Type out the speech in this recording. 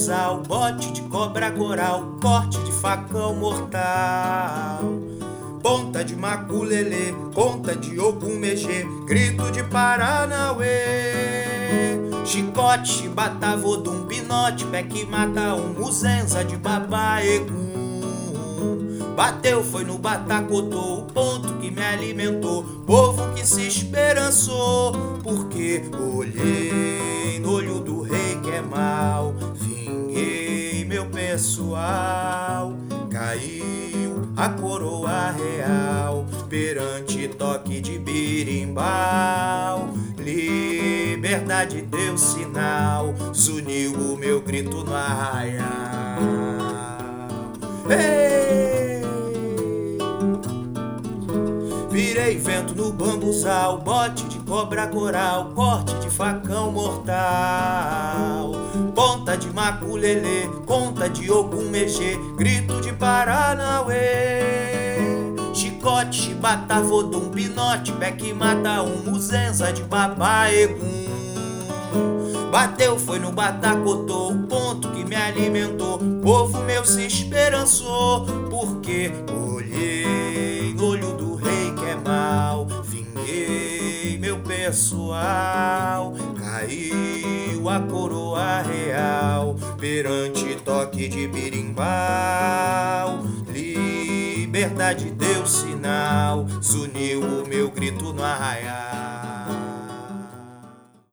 bambuzal, bote de cobra coral, corte de facão mortal. Ponta de maculelê, conta de ogum mexer, grito de Paranauê. Chicote, chibata, vodum, pinote, pé que mata um muzenza de babaegum. Bateu, foi no batacotô, o ponto que me alimentou, povo que se esperançou, porque olhei no olho do rei que é mal, pessoal, caiu a coroa real, perante toque de birimbau, liberdade deu sinal, zuniu o meu grito no arraial. Ei! Virei vento no bambuzal, bote de cobra coral, corte de facão mortal. Ponta de maculelê, conta de ogum mexer, grito de Paranauê. Chicote, chibata, vodum, pinote, que mata um muzenza de babaegum. Bateu, foi no batacotô, o ponto que me alimentou. Povo meu se esperançou, porque olhei no olho do rei que é mal. Vinguei meu pessoal, caiu a coroa real. Perante toque de birimbau, liberdade deu sinal. Zuniu o meu grito no arraial.